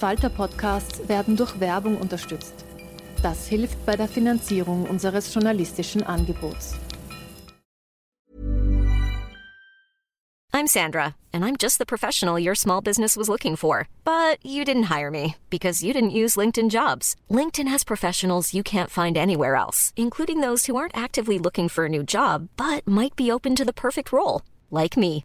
Falter-Podcasts werden durch Werbung unterstützt. Das hilft bei der Finanzierung unseres journalistischen Angebots. I'm Sandra, and I'm just the professional your small business was looking for. But you didn't hire me because you didn't use LinkedIn jobs. LinkedIn has professionals you can't find anywhere else, including those who aren't actively looking for a new job but might be open to the perfect role, like me.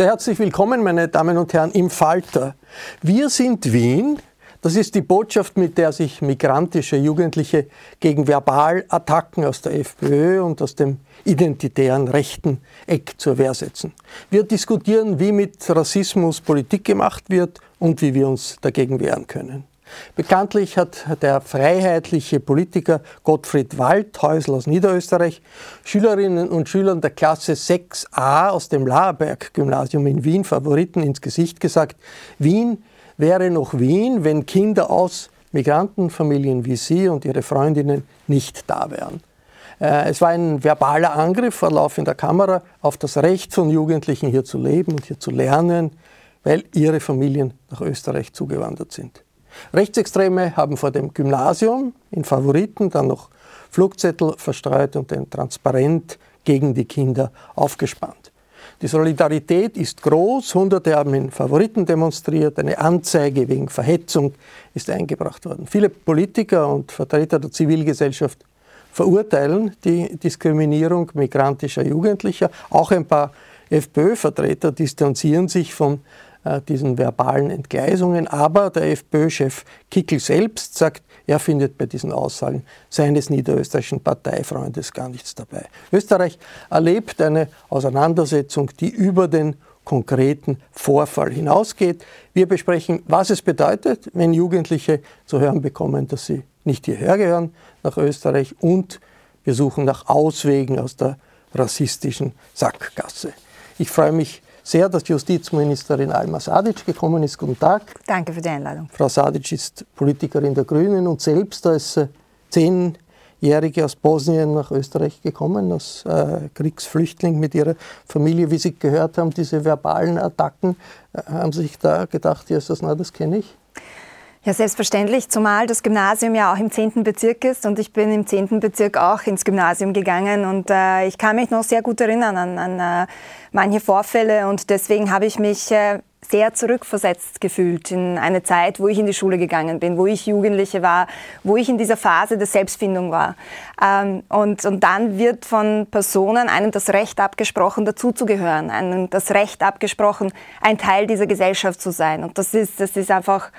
Sehr herzlich willkommen, meine Damen und Herren, im Falter. Wir sind Wien. Das ist die Botschaft, mit der sich migrantische Jugendliche gegen Verbalattacken aus der FPÖ und aus dem identitären rechten Eck zur Wehr setzen. Wir diskutieren, wie mit Rassismus Politik gemacht wird und wie wir uns dagegen wehren können. Bekanntlich hat der freiheitliche Politiker Gottfried Waldhäusl aus Niederösterreich Schülerinnen und Schülern der Klasse 6a aus dem Laerberg-Gymnasium in Wien Favoriten ins Gesicht gesagt, Wien wäre noch Wien, wenn Kinder aus Migrantenfamilien wie Sie und Ihre Freundinnen nicht da wären. Äh, es war ein verbaler Angriff vor laufender Kamera auf das Recht von Jugendlichen hier zu leben und hier zu lernen, weil ihre Familien nach Österreich zugewandert sind. Rechtsextreme haben vor dem Gymnasium in Favoriten dann noch Flugzettel verstreut und ein Transparent gegen die Kinder aufgespannt. Die Solidarität ist groß. Hunderte haben in Favoriten demonstriert. Eine Anzeige wegen Verhetzung ist eingebracht worden. Viele Politiker und Vertreter der Zivilgesellschaft verurteilen die Diskriminierung migrantischer Jugendlicher. Auch ein paar FPÖ-Vertreter distanzieren sich von diesen verbalen Entgleisungen. Aber der FPÖ-Chef Kickel selbst sagt, er findet bei diesen Aussagen seines niederösterreichischen Parteifreundes gar nichts dabei. Österreich erlebt eine Auseinandersetzung, die über den konkreten Vorfall hinausgeht. Wir besprechen, was es bedeutet, wenn Jugendliche zu hören bekommen, dass sie nicht hierher gehören nach Österreich und wir suchen nach Auswegen aus der rassistischen Sackgasse. Ich freue mich sehr, dass Justizministerin Alma Sadic gekommen ist. Guten Tag. Danke für die Einladung. Frau Sadic ist Politikerin der Grünen und selbst als äh, Zehnjährige aus Bosnien nach Österreich gekommen, als äh, Kriegsflüchtling mit ihrer Familie. Wie Sie gehört haben, diese verbalen Attacken, äh, haben Sie sich da gedacht, Jesus, na, das kenne ich? Ja, selbstverständlich, zumal das Gymnasium ja auch im 10. Bezirk ist und ich bin im 10. Bezirk auch ins Gymnasium gegangen und äh, ich kann mich noch sehr gut erinnern an, an äh, manche Vorfälle und deswegen habe ich mich äh, sehr zurückversetzt gefühlt in eine Zeit, wo ich in die Schule gegangen bin, wo ich Jugendliche war, wo ich in dieser Phase der Selbstfindung war. Ähm, und, und dann wird von Personen einem das Recht abgesprochen, dazuzugehören, einem das Recht abgesprochen, ein Teil dieser Gesellschaft zu sein. Und das ist, das ist einfach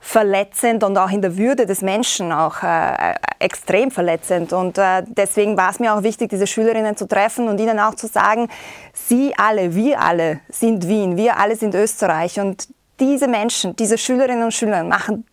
verletzend und auch in der Würde des Menschen auch äh, extrem verletzend. Und äh, deswegen war es mir auch wichtig, diese Schülerinnen zu treffen und ihnen auch zu sagen, sie alle, wir alle sind Wien, wir alle sind Österreich. Und diese Menschen, diese Schülerinnen und Schüler machen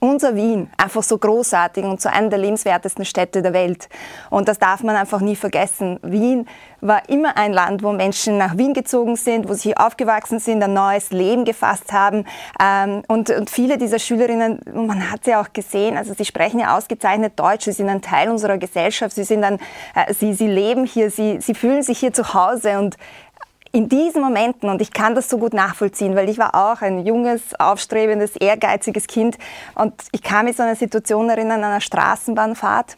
unser Wien einfach so großartig und so eine der lebenswertesten Städte der Welt. Und das darf man einfach nie vergessen. Wien war immer ein Land, wo Menschen nach Wien gezogen sind, wo sie hier aufgewachsen sind, ein neues Leben gefasst haben. Ähm, und, und viele dieser Schülerinnen, man hat sie auch gesehen, also sie sprechen ja ausgezeichnet Deutsch, sie sind ein Teil unserer Gesellschaft, sie, sind ein, äh, sie, sie leben hier, sie, sie fühlen sich hier zu Hause und in diesen Momenten, und ich kann das so gut nachvollziehen, weil ich war auch ein junges, aufstrebendes, ehrgeiziges Kind und ich kann mich so eine Situation erinnern, an einer Straßenbahnfahrt,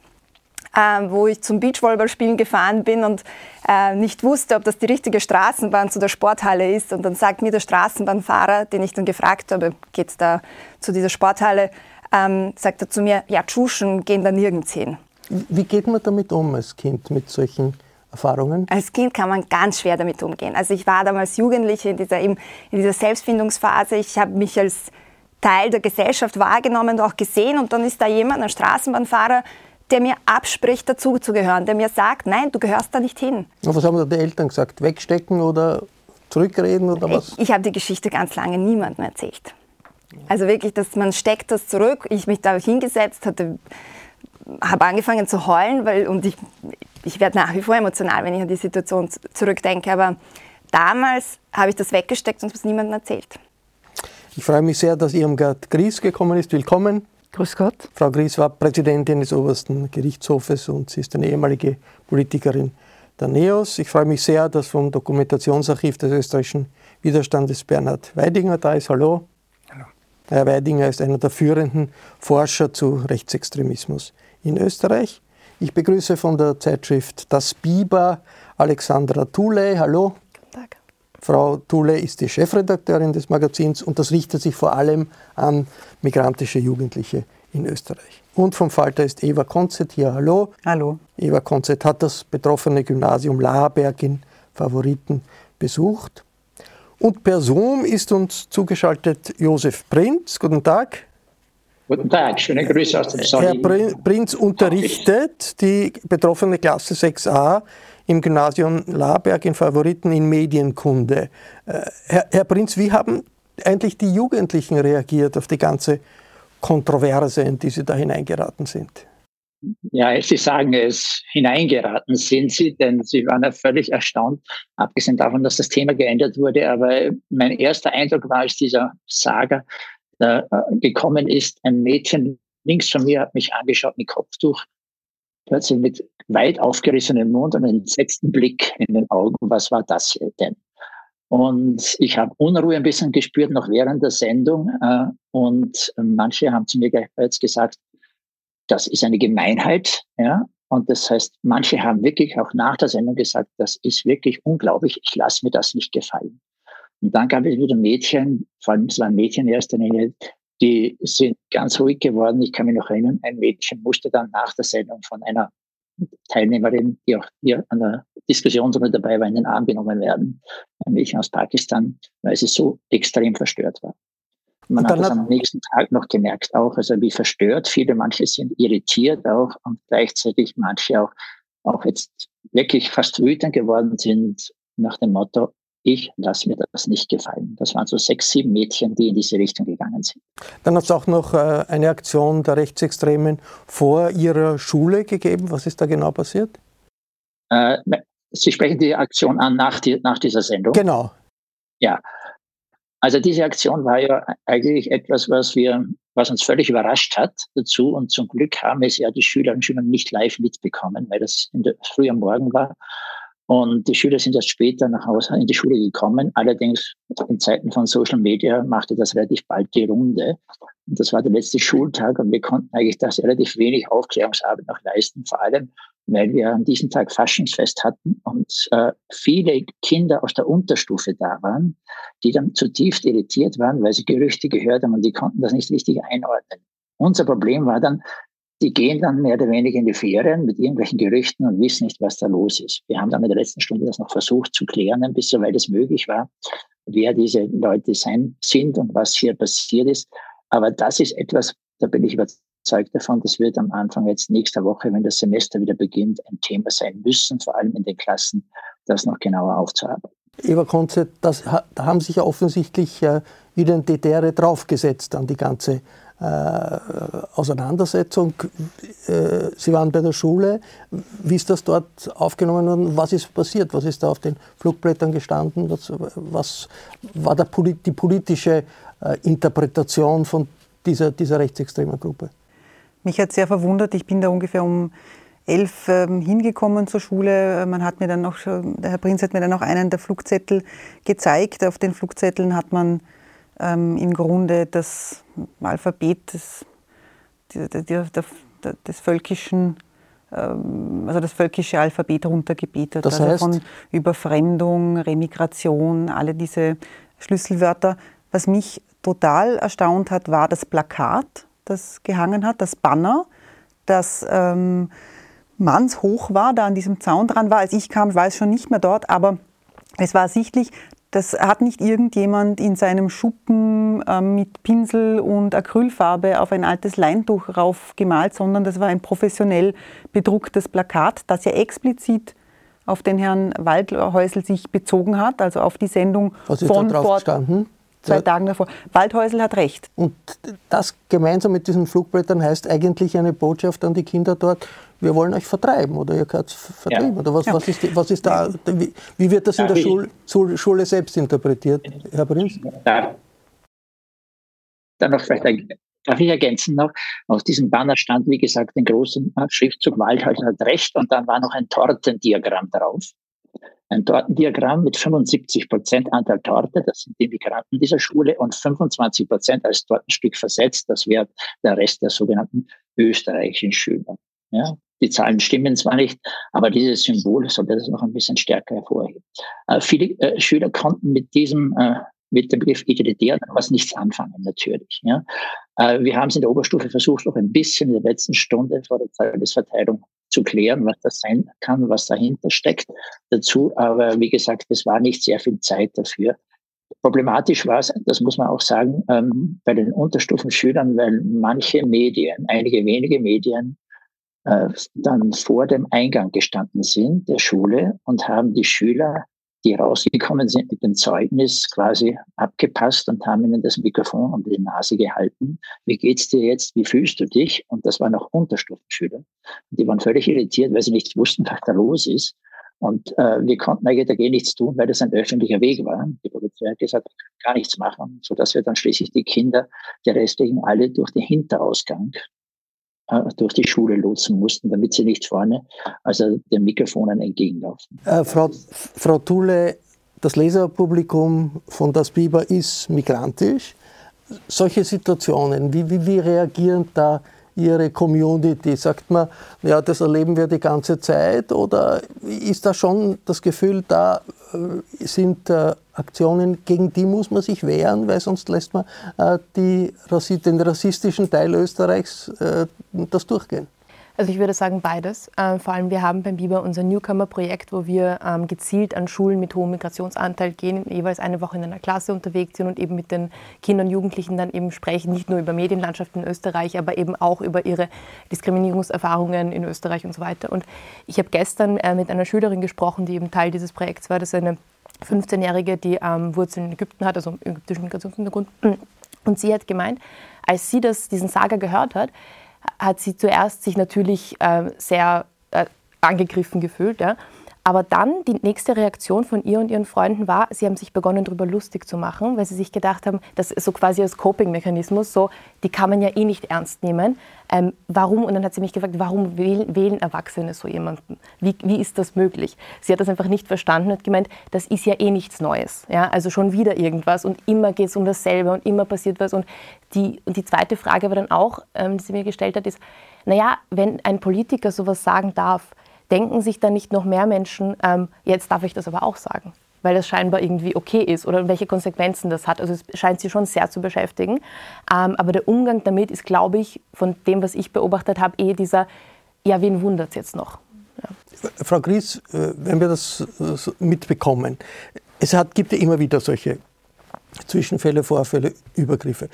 äh, wo ich zum Beachvolleyballspielen gefahren bin und äh, nicht wusste, ob das die richtige Straßenbahn zu der Sporthalle ist. Und dann sagt mir der Straßenbahnfahrer, den ich dann gefragt habe, geht es da zu dieser Sporthalle, ähm, sagt er zu mir, ja, Tschuschen gehen da nirgends hin. Wie geht man damit um als Kind mit solchen Erfahrungen? Als Kind kann man ganz schwer damit umgehen. Also ich war damals Jugendliche in dieser, in dieser Selbstfindungsphase. Ich habe mich als Teil der Gesellschaft wahrgenommen und auch gesehen. Und dann ist da jemand, ein Straßenbahnfahrer, der mir abspricht, dazu zu gehören, der mir sagt, nein, du gehörst da nicht hin. Und was haben da die Eltern gesagt? Wegstecken oder zurückreden oder was? Ich, ich habe die Geschichte ganz lange niemandem erzählt. Also wirklich, dass man steckt das zurück. Ich mich da hingesetzt, hatte habe angefangen zu heulen, weil, und ich, ich werde nach wie vor emotional, wenn ich an die Situation zurückdenke, aber damals habe ich das weggesteckt und es niemandem erzählt. Ich freue mich sehr, dass Irmgard Gries gekommen ist. Willkommen. Grüß Gott. Frau Gries war Präsidentin des obersten Gerichtshofes und sie ist eine ehemalige Politikerin der NEOS. Ich freue mich sehr, dass vom Dokumentationsarchiv des österreichischen Widerstandes Bernhard Weidinger da ist. Hallo. Hallo. Herr Weidinger ist einer der führenden Forscher zu Rechtsextremismus in Österreich. Ich begrüße von der Zeitschrift Das Biber Alexandra Thule. Hallo. Guten Tag. Frau Thule ist die Chefredakteurin des Magazins und das richtet sich vor allem an migrantische Jugendliche in Österreich. Und vom Falter ist Eva Konzett hier. Hallo. Hallo. Eva Konzett hat das betroffene Gymnasium Laherberg in Favoriten besucht. Und per Zoom ist uns zugeschaltet Josef Prinz. Guten Tag. Guten Tag, schöne Grüße aus dem Sonnigen. Herr Prinz unterrichtet die betroffene Klasse 6a im Gymnasium Laberg in Favoriten in Medienkunde. Äh, Herr, Herr Prinz, wie haben eigentlich die Jugendlichen reagiert auf die ganze Kontroverse, in die Sie da hineingeraten sind? Ja, Sie sagen es, hineingeraten sind Sie, denn Sie waren ja völlig erstaunt, abgesehen davon, dass das Thema geändert wurde. Aber mein erster Eindruck war, als dieser Saga äh, gekommen ist. Ein Mädchen links von mir hat mich angeschaut mit Kopftuch, plötzlich mit weit aufgerissenem Mund und einem entsetzten Blick in den Augen. Was war das denn? Und ich habe Unruhe ein bisschen gespürt, noch während der Sendung. Äh, und manche haben zu mir jetzt gesagt, das ist eine Gemeinheit. Ja? Und das heißt, manche haben wirklich auch nach der Sendung gesagt, das ist wirklich unglaublich, ich lasse mir das nicht gefallen. Und dann gab es wieder Mädchen, vor allem es waren Mädchen in erster Linie, die sind ganz ruhig geworden. Ich kann mich noch erinnern, ein Mädchen musste dann nach der Sendung von einer Teilnehmerin, die auch hier an der Diskussionsrunde dabei war, in den Arm genommen werden. Ein Mädchen aus Pakistan, weil sie so extrem verstört war. Man hat das am nächsten Tag noch gemerkt auch, also wie verstört. Viele, manche sind irritiert auch und gleichzeitig manche auch, auch jetzt wirklich fast wütend geworden sind nach dem Motto, ich lasse mir das nicht gefallen. Das waren so sechs, sieben Mädchen, die in diese Richtung gegangen sind. Dann hat es auch noch äh, eine Aktion der Rechtsextremen vor ihrer Schule gegeben. Was ist da genau passiert? Äh, Sie sprechen die Aktion an nach, die, nach dieser Sendung? Genau. Ja. Also diese Aktion war ja eigentlich etwas, was wir, was uns völlig überrascht hat dazu. Und zum Glück haben es ja die Schülerinnen und Schüler nicht live mitbekommen, weil das in der, früh am Morgen war. Und die Schüler sind erst später nach Hause in die Schule gekommen. Allerdings in Zeiten von Social Media machte das relativ bald die Runde. Und das war der letzte Schultag und wir konnten eigentlich das relativ wenig Aufklärungsarbeit noch leisten, vor allem weil wir an diesem Tag Faschingsfest hatten und äh, viele Kinder aus der Unterstufe da waren, die dann zutiefst irritiert waren, weil sie Gerüchte gehört haben und die konnten das nicht richtig einordnen. Unser Problem war dann, die gehen dann mehr oder weniger in die Ferien mit irgendwelchen Gerüchten und wissen nicht, was da los ist. Wir haben dann in der letzten Stunde das noch versucht zu klären, bisschen, weil es möglich war, wer diese Leute sein, sind und was hier passiert ist. Aber das ist etwas, da bin ich überzeugt davon, das wird am Anfang jetzt nächster Woche, wenn das Semester wieder beginnt, ein Thema sein müssen, vor allem in den Klassen, das noch genauer aufzuarbeiten. Eva Konze, das, da haben sich ja offensichtlich äh, Identitäre draufgesetzt an die ganze äh, Auseinandersetzung. Äh, Sie waren bei der Schule. Wie ist das dort aufgenommen worden? Was ist passiert? Was ist da auf den Flugblättern gestanden? Was, was war der, die politische äh, Interpretation von dieser, dieser rechtsextremen Gruppe? Mich hat sehr verwundert. Ich bin da ungefähr um elf ähm, hingekommen zur Schule. Man hat mir dann noch, der Herr Prinz hat mir dann noch einen der Flugzettel gezeigt. Auf den Flugzetteln hat man ähm, im Grunde das Alphabet des, der, der, der, des völkischen ähm, also das völkische Alphabet runtergebetet. Das heißt? Also von Überfremdung, Remigration, alle diese Schlüsselwörter. Was mich total erstaunt hat, war das Plakat, das gehangen hat, das Banner, das ähm, mannshoch war, da an diesem Zaun dran war. Als ich kam, war es schon nicht mehr dort, aber es war sichtlich, das hat nicht irgendjemand in seinem Schuppen äh, mit Pinsel und Acrylfarbe auf ein altes Leintuch rauf gemalt, sondern das war ein professionell bedrucktes Plakat, das ja explizit auf den Herrn Waldhäusl sich bezogen hat, also auf die Sendung Was von drauf gestanden? zwei. Tagen davor. Waldhäusl hat recht. Und das gemeinsam mit diesen Flugblättern heißt eigentlich eine Botschaft an die Kinder dort, wir wollen euch vertreiben oder ihr gehört vertrieben. Ja. Oder was, ja. was, ist, was ist da, wie, wie wird das in der Schule, Schule selbst interpretiert, Herr Prinz? Da, dann noch vielleicht Darf ich ergänzen noch? Aus diesem Banner stand, wie gesagt, ein großer Schriftzug Waldhäusl hat recht und dann war noch ein Tortendiagramm drauf ein Tortendiagramm mit 75 Prozent Anteil Torte, das sind die Migranten dieser Schule, und 25 Prozent als Tortenstück versetzt, das wäre der Rest der sogenannten österreichischen Schüler. Ja, die Zahlen stimmen zwar nicht, aber dieses Symbol sollte das noch ein bisschen stärker hervorheben. Äh, viele äh, Schüler konnten mit diesem äh, mit dem Begriff Identitär was nichts anfangen, natürlich. Ja. Äh, wir haben es in der Oberstufe versucht, noch ein bisschen in der letzten Stunde vor der Tagesverteilung zu klären, was das sein kann, was dahinter steckt dazu. Aber wie gesagt, es war nicht sehr viel Zeit dafür. Problematisch war es, das muss man auch sagen, ähm, bei den Unterstufenschülern, weil manche Medien, einige wenige Medien, äh, dann vor dem Eingang gestanden sind der Schule und haben die Schüler die rausgekommen sind mit dem Zeugnis, quasi abgepasst und haben ihnen das Mikrofon um die Nase gehalten. Wie geht's dir jetzt? Wie fühlst du dich? Und das waren auch Unterstufenschüler. Die waren völlig irritiert, weil sie nicht wussten, was da los ist. Und äh, wir konnten eigentlich dagegen nichts tun, weil das ein öffentlicher Weg war. Die Polizei hat gesagt, gar nichts machen, sodass wir dann schließlich die Kinder, die restlichen alle durch den Hinterausgang durch die Schule lotsen mussten, damit sie nicht vorne also den Mikrofonen entgegenlaufen. Äh, Frau, Frau Thule, das Leserpublikum von Das Biber ist migrantisch. Solche Situationen, wie, wie, wie reagieren da Ihre Community? Sagt man, ja, das erleben wir die ganze Zeit? Oder ist da schon das Gefühl, da äh, sind äh, Aktionen, gegen die muss man sich wehren, weil sonst lässt man äh, die, den rassistischen Teil Österreichs das durchgehen? Also ich würde sagen beides. Äh, vor allem wir haben beim Biber unser Newcomer-Projekt, wo wir ähm, gezielt an Schulen mit hohem Migrationsanteil gehen, jeweils eine Woche in einer Klasse unterwegs sind und eben mit den Kindern und Jugendlichen dann eben sprechen, nicht nur über Medienlandschaft in Österreich, aber eben auch über ihre Diskriminierungserfahrungen in Österreich und so weiter. Und ich habe gestern äh, mit einer Schülerin gesprochen, die eben Teil dieses Projekts war. Das ist eine 15-Jährige, die ähm, Wurzeln in Ägypten hat, also ägyptischen Migrationshintergrund. Und sie hat gemeint, als sie das, diesen Saga gehört hat, hat sie zuerst sich natürlich äh, sehr äh, angegriffen gefühlt. Ja. Aber dann die nächste Reaktion von ihr und ihren Freunden war, sie haben sich begonnen, darüber lustig zu machen, weil sie sich gedacht haben, das ist so quasi als Coping-Mechanismus, so, die kann man ja eh nicht ernst nehmen. Ähm, warum? Und dann hat sie mich gefragt, warum wählen, wählen Erwachsene so jemanden? Wie, wie ist das möglich? Sie hat das einfach nicht verstanden und gemeint, das ist ja eh nichts Neues. Ja? Also schon wieder irgendwas und immer geht es um dasselbe und immer passiert was. Und die, und die zweite Frage aber dann auch, ähm, die sie mir gestellt hat, ist, naja, wenn ein Politiker sowas sagen darf, denken sich dann nicht noch mehr Menschen, ähm, jetzt darf ich das aber auch sagen, weil das scheinbar irgendwie okay ist oder welche Konsequenzen das hat. Also es scheint sie schon sehr zu beschäftigen. Ähm, aber der Umgang damit ist, glaube ich, von dem, was ich beobachtet habe, eh dieser, ja, wen wundert es jetzt noch? Ja. Frau Gries, äh, wenn wir das äh, mitbekommen, es hat, gibt ja immer wieder solche Zwischenfälle, Vorfälle, Übergriffe.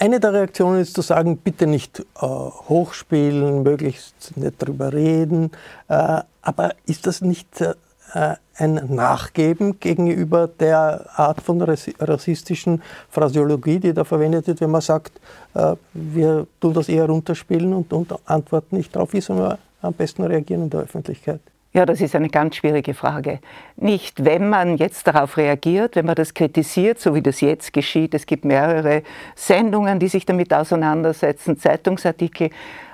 Eine der Reaktionen ist zu sagen, bitte nicht äh, hochspielen, möglichst nicht drüber reden. Äh, aber ist das nicht äh, ein Nachgeben gegenüber der Art von rassistischen Phraseologie, die da verwendet wird, wenn man sagt, äh, wir tun das eher runterspielen und, und antworten nicht darauf, wie sollen wir am besten reagieren in der Öffentlichkeit? Ja, das ist eine ganz schwierige Frage. Nicht, wenn man jetzt darauf reagiert, wenn man das kritisiert, so wie das jetzt geschieht. Es gibt mehrere Sendungen, die sich damit auseinandersetzen, Zeitungsartikel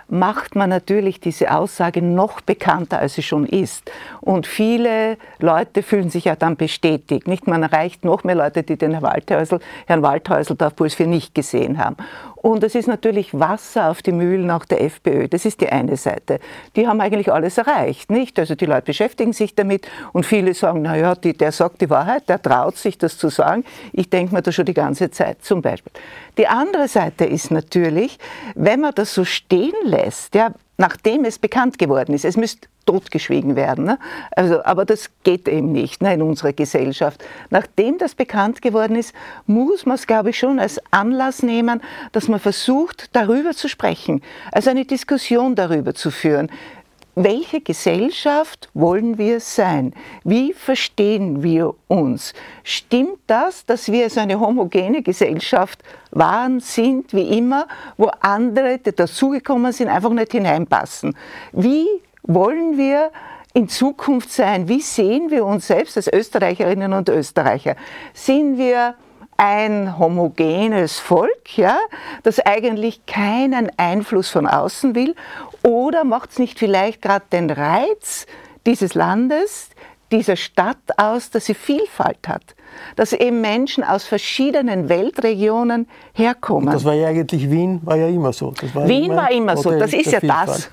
macht man natürlich diese Aussage noch bekannter, als sie schon ist. Und viele Leute fühlen sich ja dann bestätigt. Nicht? Man erreicht noch mehr Leute, die den Herrn Waldhäusl, Herrn Waldhäusl da Puls für nicht gesehen haben. Und es ist natürlich Wasser auf die Mühlen auch der FPÖ. Das ist die eine Seite. Die haben eigentlich alles erreicht, nicht? Also die Leute beschäftigen sich damit und viele sagen, naja, der sagt die Wahrheit, der traut sich das zu sagen. Ich denke mir das schon die ganze Zeit zum Beispiel. Die andere Seite ist natürlich, wenn man das so stehen lässt, ja, nachdem es bekannt geworden ist, es müsste totgeschwiegen werden. Ne? Also, aber das geht eben nicht ne, in unserer Gesellschaft. Nachdem das bekannt geworden ist, muss man es, glaube ich, schon als Anlass nehmen, dass man versucht, darüber zu sprechen, also eine Diskussion darüber zu führen. Welche Gesellschaft wollen wir sein? Wie verstehen wir uns? Stimmt das, dass wir so eine homogene Gesellschaft waren, sind, wie immer, wo andere, die dazugekommen sind, einfach nicht hineinpassen? Wie wollen wir in Zukunft sein? Wie sehen wir uns selbst als Österreicherinnen und Österreicher? Sind wir ein homogenes Volk, ja, das eigentlich keinen Einfluss von außen will? Oder macht es nicht vielleicht gerade den Reiz dieses Landes, dieser Stadt aus, dass sie Vielfalt hat? Dass eben Menschen aus verschiedenen Weltregionen herkommen. Und das war ja eigentlich Wien, war ja immer so. War Wien immer war immer so, das ist ja das.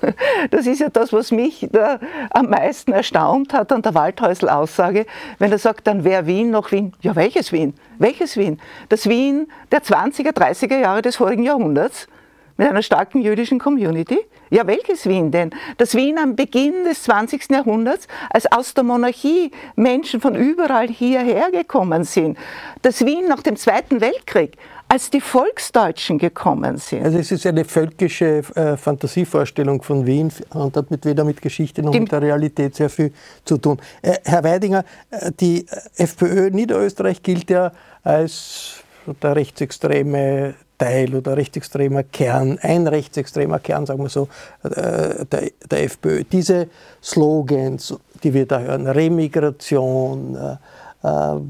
Das ist ja das, was mich da am meisten erstaunt hat an der Waldhäusl-Aussage, wenn er sagt, dann wäre Wien noch Wien. Ja, welches Wien? Welches Wien? Das Wien der 20er, 30er Jahre des vorigen Jahrhunderts mit einer starken jüdischen Community? Ja, welches Wien denn? Das Wien am Beginn des 20. Jahrhunderts, als aus der Monarchie Menschen von überall hierher gekommen sind. Das Wien nach dem Zweiten Weltkrieg, als die Volksdeutschen gekommen sind. Also es ist eine völkische äh, Fantasievorstellung von Wien und hat mit, weder mit Geschichte noch die, mit der Realität sehr viel zu tun. Äh, Herr Weidinger, äh, die FPÖ Niederösterreich gilt ja als der rechtsextreme Teil oder rechtsextremer Kern, ein rechtsextremer Kern, sagen wir so, äh, der, der FPÖ. Diese Slogans, die wir da hören, Remigration, äh, äh,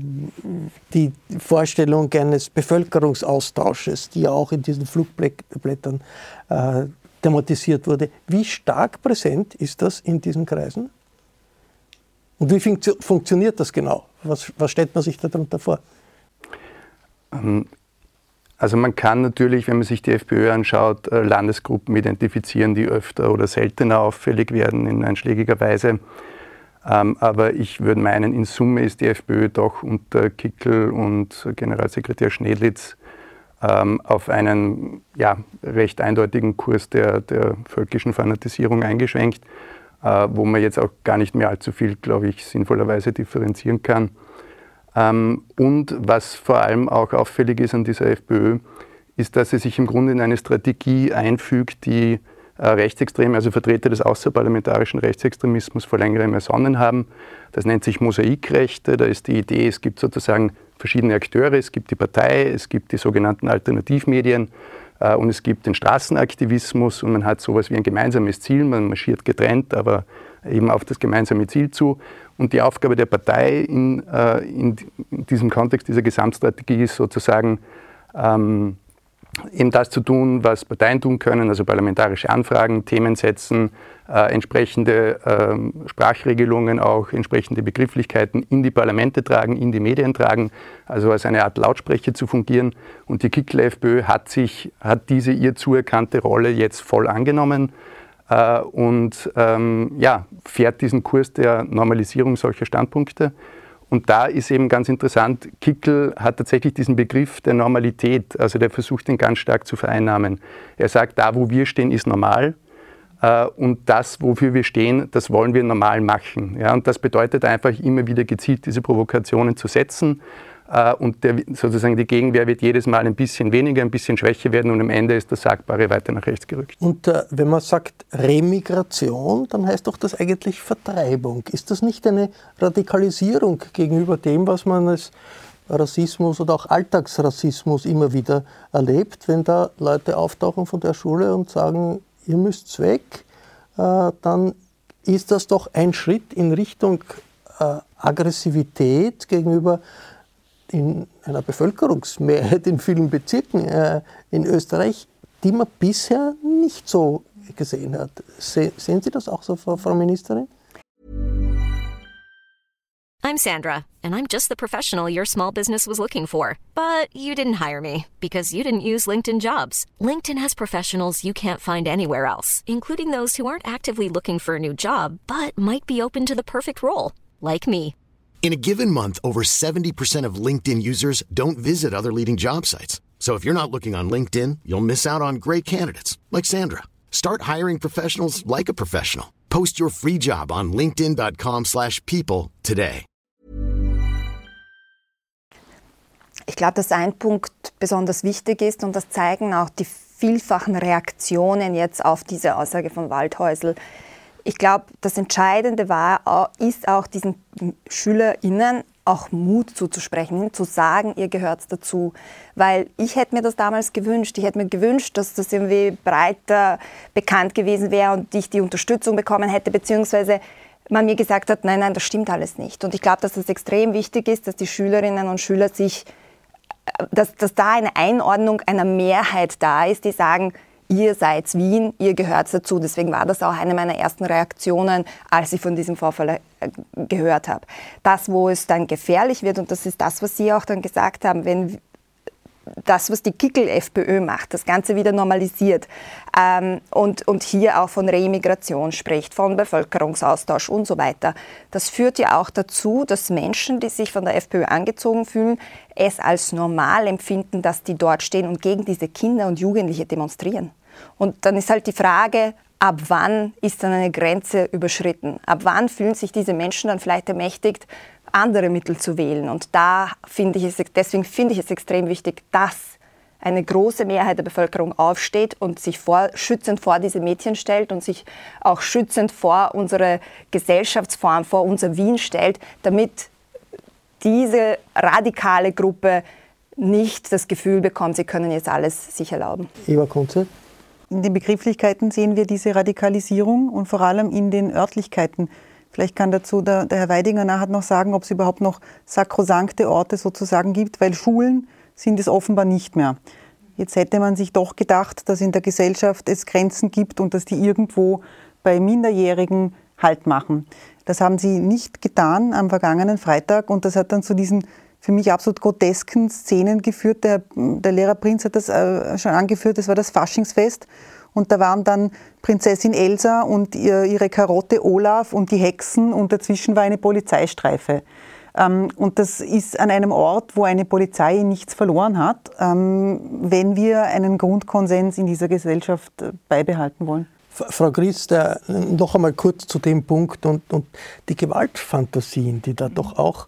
die Vorstellung eines Bevölkerungsaustausches, die ja auch in diesen Flugblättern thematisiert wurde. Wie stark präsent ist das in diesen Kreisen? Und wie funktioniert das genau? Was, was stellt man sich darunter vor? Also man kann natürlich, wenn man sich die FPÖ anschaut, äh, Landesgruppen identifizieren, die öfter oder seltener auffällig werden in einschlägiger Weise. Ähm, aber ich würde meinen, in Summe ist die FPÖ doch unter Kickel und Generalsekretär Schnedlitz ähm, auf einen ja, recht eindeutigen Kurs der, der völkischen Fanatisierung eingeschwenkt, äh, wo man jetzt auch gar nicht mehr allzu viel, glaube ich, sinnvollerweise differenzieren kann. Ähm, und was vor allem auch auffällig ist an dieser FPÖ, ist, dass sie sich im Grunde in eine Strategie einfügt, die äh, Rechtsextreme, also Vertreter des außerparlamentarischen Rechtsextremismus vor längerem ersonnen haben. Das nennt sich Mosaikrechte. Da ist die Idee, es gibt sozusagen verschiedene Akteure. Es gibt die Partei, es gibt die sogenannten Alternativmedien äh, und es gibt den Straßenaktivismus und man hat sowas wie ein gemeinsames Ziel. Man marschiert getrennt, aber eben auf das gemeinsame Ziel zu. Und die Aufgabe der Partei in, äh, in, diesem Kontext dieser Gesamtstrategie ist sozusagen, ähm, eben das zu tun, was Parteien tun können, also parlamentarische Anfragen, Themen setzen, äh, entsprechende äh, Sprachregelungen, auch entsprechende Begrifflichkeiten in die Parlamente tragen, in die Medien tragen, also als eine Art Lautsprecher zu fungieren. Und die Kickl FPÖ hat sich, hat diese ihr zuerkannte Rolle jetzt voll angenommen äh, und ähm, ja, fährt diesen Kurs der Normalisierung solcher Standpunkte. Und da ist eben ganz interessant, Kickel hat tatsächlich diesen Begriff der Normalität, also der versucht ihn ganz stark zu vereinnahmen. Er sagt, da wo wir stehen, ist normal. Äh, und das, wofür wir stehen, das wollen wir normal machen. Ja, und das bedeutet einfach immer wieder gezielt diese Provokationen zu setzen und der, sozusagen die Gegenwehr wird jedes Mal ein bisschen weniger, ein bisschen schwächer werden und am Ende ist das Sagbare weiter nach rechts gerückt. Und äh, wenn man sagt Remigration, dann heißt doch das eigentlich Vertreibung. Ist das nicht eine Radikalisierung gegenüber dem, was man als Rassismus oder auch Alltagsrassismus immer wieder erlebt, wenn da Leute auftauchen von der Schule und sagen, ihr müsst weg, äh, dann ist das doch ein Schritt in Richtung äh, Aggressivität gegenüber in einer Bevölkerungsmehrheit in vielen Bezirken äh, in Österreich, die man bisher nicht so gesehen hat. Se sehen Sie das auch so, Frau Ministerin? I'm Sandra, and I'm just the professional your small business was looking for. But you didn't hire me because you didn't use LinkedIn jobs. LinkedIn has professionals you can't find anywhere else, including those who aren't actively looking for a new job but might be open to the perfect role, like me. In a given month, over 70% of LinkedIn users don't visit other leading job sites. So if you're not looking on LinkedIn, you'll miss out on great candidates like Sandra. Start hiring professionals like a professional. Post your free job on linkedin.com/people today. Ich glaube, dass ein Punkt besonders wichtig ist und das zeigen auch die vielfachen Reaktionen jetzt auf diese Aussage von Waldhäusl ich glaube, das Entscheidende war, ist auch diesen SchülerInnen auch Mut zuzusprechen, zu sagen, ihr gehört dazu. Weil ich hätte mir das damals gewünscht. Ich hätte mir gewünscht, dass das irgendwie breiter bekannt gewesen wäre und ich die Unterstützung bekommen hätte, beziehungsweise man mir gesagt hat, nein, nein, das stimmt alles nicht. Und ich glaube, dass es das extrem wichtig ist, dass die Schülerinnen und Schüler sich, dass, dass da eine Einordnung einer Mehrheit da ist, die sagen, ihr seid Wien, ihr gehört dazu. Deswegen war das auch eine meiner ersten Reaktionen, als ich von diesem Vorfall äh, gehört habe. Das, wo es dann gefährlich wird, und das ist das, was Sie auch dann gesagt haben, wenn das, was die Kickel-FPÖ macht, das Ganze wieder normalisiert ähm, und, und hier auch von Remigration spricht, von Bevölkerungsaustausch und so weiter, das führt ja auch dazu, dass Menschen, die sich von der FPÖ angezogen fühlen, es als normal empfinden, dass die dort stehen und gegen diese Kinder und Jugendliche demonstrieren. Und dann ist halt die Frage, ab wann ist dann eine Grenze überschritten? Ab wann fühlen sich diese Menschen dann vielleicht ermächtigt, andere Mittel zu wählen? Und da finde ich es, deswegen finde ich es extrem wichtig, dass eine große Mehrheit der Bevölkerung aufsteht und sich vor, schützend vor diese Mädchen stellt und sich auch schützend vor unsere Gesellschaftsform, vor unser Wien stellt, damit diese radikale Gruppe nicht das Gefühl bekommt, sie können jetzt alles sich erlauben. Eva Kunze? In den Begrifflichkeiten sehen wir diese Radikalisierung und vor allem in den Örtlichkeiten. Vielleicht kann dazu der, der Herr Weidinger nachher noch sagen, ob es überhaupt noch sakrosankte Orte sozusagen gibt, weil Schulen sind es offenbar nicht mehr. Jetzt hätte man sich doch gedacht, dass in der Gesellschaft es Grenzen gibt und dass die irgendwo bei Minderjährigen Halt machen. Das haben sie nicht getan am vergangenen Freitag und das hat dann zu diesen für mich absolut grotesken Szenen geführt. Der, der Lehrer Prinz hat das äh, schon angeführt, das war das Faschingsfest. Und da waren dann Prinzessin Elsa und ihr, ihre Karotte Olaf und die Hexen und dazwischen war eine Polizeistreife. Ähm, und das ist an einem Ort, wo eine Polizei nichts verloren hat, ähm, wenn wir einen Grundkonsens in dieser Gesellschaft äh, beibehalten wollen. Frau Gries, noch einmal kurz zu dem Punkt und, und die Gewaltfantasien, die da doch auch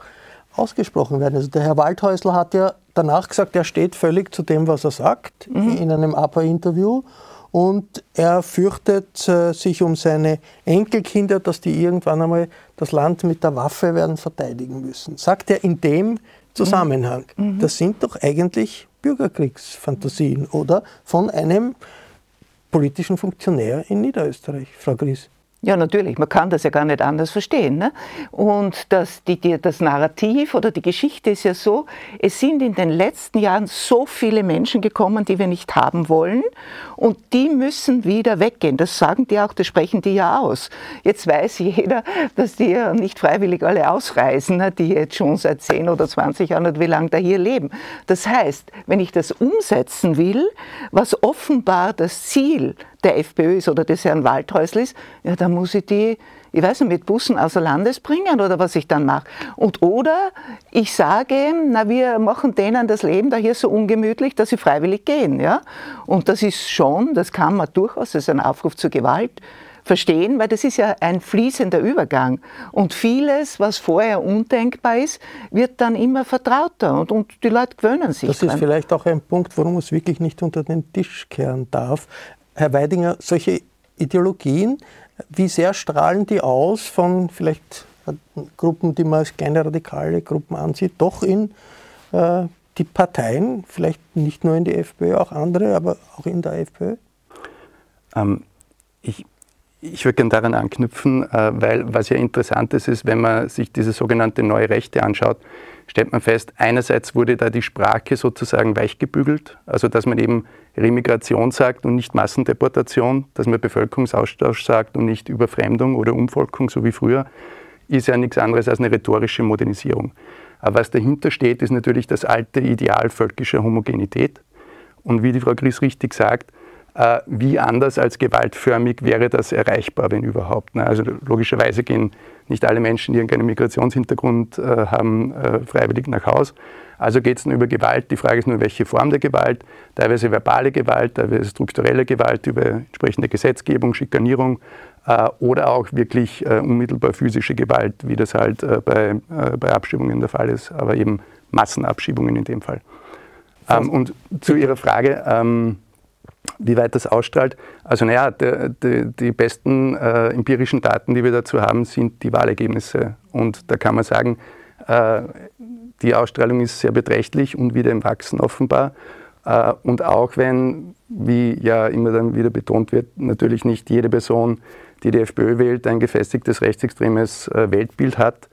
ausgesprochen werden. Also der Herr Waldhäusler hat ja danach gesagt, er steht völlig zu dem, was er sagt mhm. in einem APA-Interview und er fürchtet äh, sich um seine Enkelkinder, dass die irgendwann einmal das Land mit der Waffe werden verteidigen müssen. Sagt er in dem Zusammenhang. Mhm. Das sind doch eigentlich Bürgerkriegsfantasien oder von einem politischen Funktionär in Niederösterreich, Frau Gries. Ja, natürlich. Man kann das ja gar nicht anders verstehen. Ne? Und das, die, die, das Narrativ oder die Geschichte ist ja so, es sind in den letzten Jahren so viele Menschen gekommen, die wir nicht haben wollen. Und die müssen wieder weggehen. Das sagen die auch, das sprechen die ja aus. Jetzt weiß jeder, dass die ja nicht freiwillig alle ausreisen, ne? die jetzt schon seit 10 oder 20 Jahren oder wie lange da hier leben. Das heißt, wenn ich das umsetzen will, was offenbar das Ziel der FPÖ ist oder des Herrn Waldhäusl ist, ja, dann muss ich die, ich weiß nicht, mit Bussen außer Landes bringen oder was ich dann mache. Und oder ich sage, na, wir machen denen das Leben da hier so ungemütlich, dass sie freiwillig gehen. Ja? Und das ist schon, das kann man durchaus, das ist ein Aufruf zur Gewalt, verstehen, weil das ist ja ein fließender Übergang. Und vieles, was vorher undenkbar ist, wird dann immer vertrauter und, und die Leute gewöhnen sich. Das dran. ist vielleicht auch ein Punkt, warum es wirklich nicht unter den Tisch kehren darf. Herr Weidinger, solche Ideologien, wie sehr strahlen die aus von vielleicht Gruppen, die man als kleine radikale Gruppen ansieht, doch in äh, die Parteien, vielleicht nicht nur in die FPÖ, auch andere, aber auch in der FPÖ? Ähm, ich, ich würde gerne daran anknüpfen, äh, weil was ja interessant ist, ist, wenn man sich diese sogenannte neue Rechte anschaut, stellt man fest, einerseits wurde da die Sprache sozusagen weichgebügelt, also dass man eben Remigration sagt und nicht Massendeportation, dass man Bevölkerungsaustausch sagt und nicht Überfremdung oder Umvolkung, so wie früher, ist ja nichts anderes als eine rhetorische Modernisierung. Aber was dahinter steht, ist natürlich das alte Ideal völkischer Homogenität. Und wie die Frau Gries richtig sagt, wie anders als gewaltförmig wäre das erreichbar, wenn überhaupt. Ne? Also logischerweise gehen nicht alle Menschen, die irgendeinen Migrationshintergrund äh, haben, äh, freiwillig nach Haus. Also geht es nur über Gewalt. Die Frage ist nur, welche Form der Gewalt. Teilweise verbale Gewalt, teilweise strukturelle Gewalt über entsprechende Gesetzgebung, Schikanierung oder auch wirklich unmittelbar physische Gewalt, wie das halt bei, bei Abschiebungen der Fall ist, aber eben Massenabschiebungen in dem Fall. Ähm, und zu Ihrer Frage, ähm, wie weit das ausstrahlt. Also naja, die, die, die besten äh, empirischen Daten, die wir dazu haben, sind die Wahlergebnisse. Und da kann man sagen, äh, die Ausstrahlung ist sehr beträchtlich und wieder im Wachsen offenbar. Äh, und auch wenn, wie ja immer dann wieder betont wird, natürlich nicht jede Person, die die FPÖ wählt, ein gefestigtes rechtsextremes äh, Weltbild hat,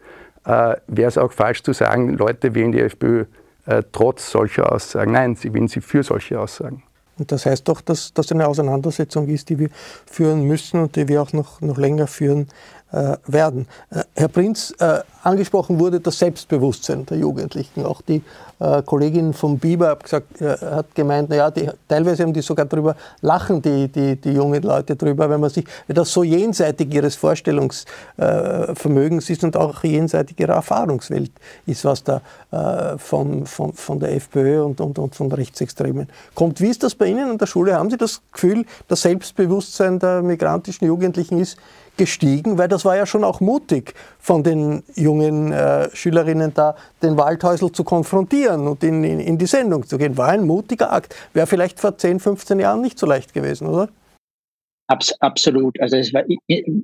äh, wäre es auch falsch zu sagen, Leute wählen die FPÖ äh, trotz solcher Aussagen. Nein, sie wählen sie für solche Aussagen. Und das heißt doch, dass das eine Auseinandersetzung ist, die wir führen müssen und die wir auch noch, noch länger führen werden. Äh, Herr Prinz, äh, angesprochen wurde das Selbstbewusstsein der Jugendlichen. Auch die äh, Kollegin vom Biber hat, gesagt, äh, hat gemeint, naja, die, teilweise haben die sogar darüber lachen, die, die, die jungen Leute drüber, wenn man sich, wenn das so jenseitig ihres Vorstellungsvermögens ist und auch jenseitig ihrer Erfahrungswelt ist, was da äh, von, von, von der FPÖ und, und, und von Rechtsextremen kommt. Wie ist das bei Ihnen an der Schule? Haben Sie das Gefühl, das Selbstbewusstsein der migrantischen Jugendlichen ist gestiegen, weil das war ja schon auch mutig von den jungen äh, Schülerinnen da, den Waldhäusl zu konfrontieren und in, in, in die Sendung zu gehen. War ein mutiger Akt. Wäre vielleicht vor 10, 15 Jahren nicht so leicht gewesen, oder? Abs absolut. Also es war,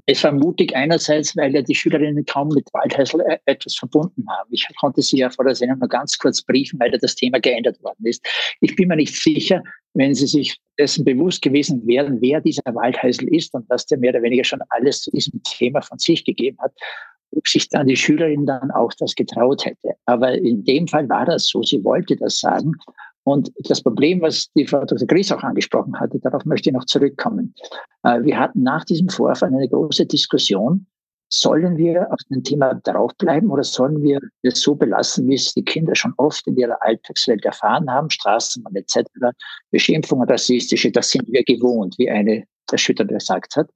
es war mutig einerseits, weil ja die Schülerinnen kaum mit Waldhäusl äh, etwas verbunden haben. Ich konnte sie ja vor der Sendung mal ganz kurz briefen, weil da das Thema geändert worden ist. Ich bin mir nicht sicher, wenn sie sich dessen bewusst gewesen wären, wer dieser Waldhäusl ist und was der mehr oder weniger schon alles zu diesem Thema von sich gegeben hat, ob sich dann die Schülerin dann auch das getraut hätte. Aber in dem Fall war das so. Sie wollte das sagen. Und das Problem, was die Frau Dr. Gries auch angesprochen hatte, darauf möchte ich noch zurückkommen. Äh, wir hatten nach diesem Vorfall eine große Diskussion. Sollen wir auf dem Thema draufbleiben oder sollen wir es so belassen, wie es die Kinder schon oft in ihrer Alltagswelt erfahren haben, Straßenbahn etc., Beschimpfungen, rassistische, das sind wir gewohnt, wie eine der Schütter gesagt hat.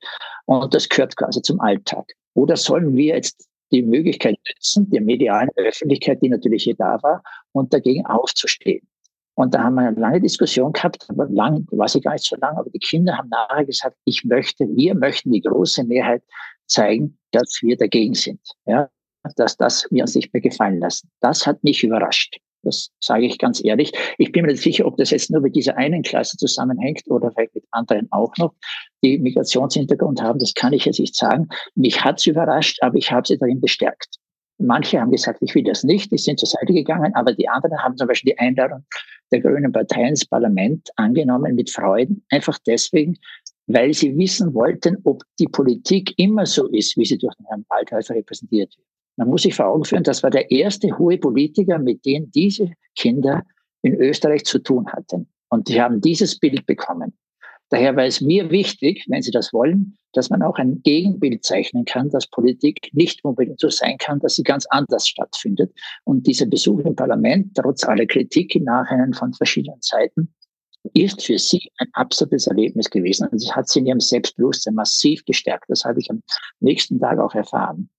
Und das gehört quasi zum Alltag. Oder sollen wir jetzt die Möglichkeit nutzen, der medialen Öffentlichkeit, die natürlich hier da war, und dagegen aufzustehen? Und da haben wir eine lange Diskussion gehabt, aber lang, weiß ich gar nicht so lange, aber die Kinder haben nachher gesagt, ich möchte, wir möchten die große Mehrheit zeigen, dass wir dagegen sind. Ja, dass das wir uns nicht mehr gefallen lassen. Das hat mich überrascht. Das sage ich ganz ehrlich. Ich bin mir nicht sicher, ob das jetzt nur mit dieser einen Klasse zusammenhängt oder vielleicht mit anderen auch noch, die Migrationshintergrund haben. Das kann ich jetzt nicht sagen. Mich hat es überrascht, aber ich habe sie darin bestärkt. Manche haben gesagt, ich will das nicht, die sind zur Seite gegangen, aber die anderen haben zum Beispiel die Einladung der Grünen Partei ins Parlament angenommen mit Freuden, einfach deswegen, weil sie wissen wollten, ob die Politik immer so ist, wie sie durch den Herrn Waldhäuser repräsentiert wird. Man muss sich vor Augen führen, das war der erste hohe Politiker, mit dem diese Kinder in Österreich zu tun hatten. Und die haben dieses Bild bekommen. Daher war es mir wichtig, wenn Sie das wollen, dass man auch ein Gegenbild zeichnen kann, dass Politik nicht unbedingt so sein kann, dass sie ganz anders stattfindet. Und dieser Besuch im Parlament, trotz aller Kritik im Nachhinein von verschiedenen Seiten, ist für sie ein absolutes Erlebnis gewesen. Und es hat sie in ihrem Selbstbewusstsein massiv gestärkt. Das habe ich am nächsten Tag auch erfahren.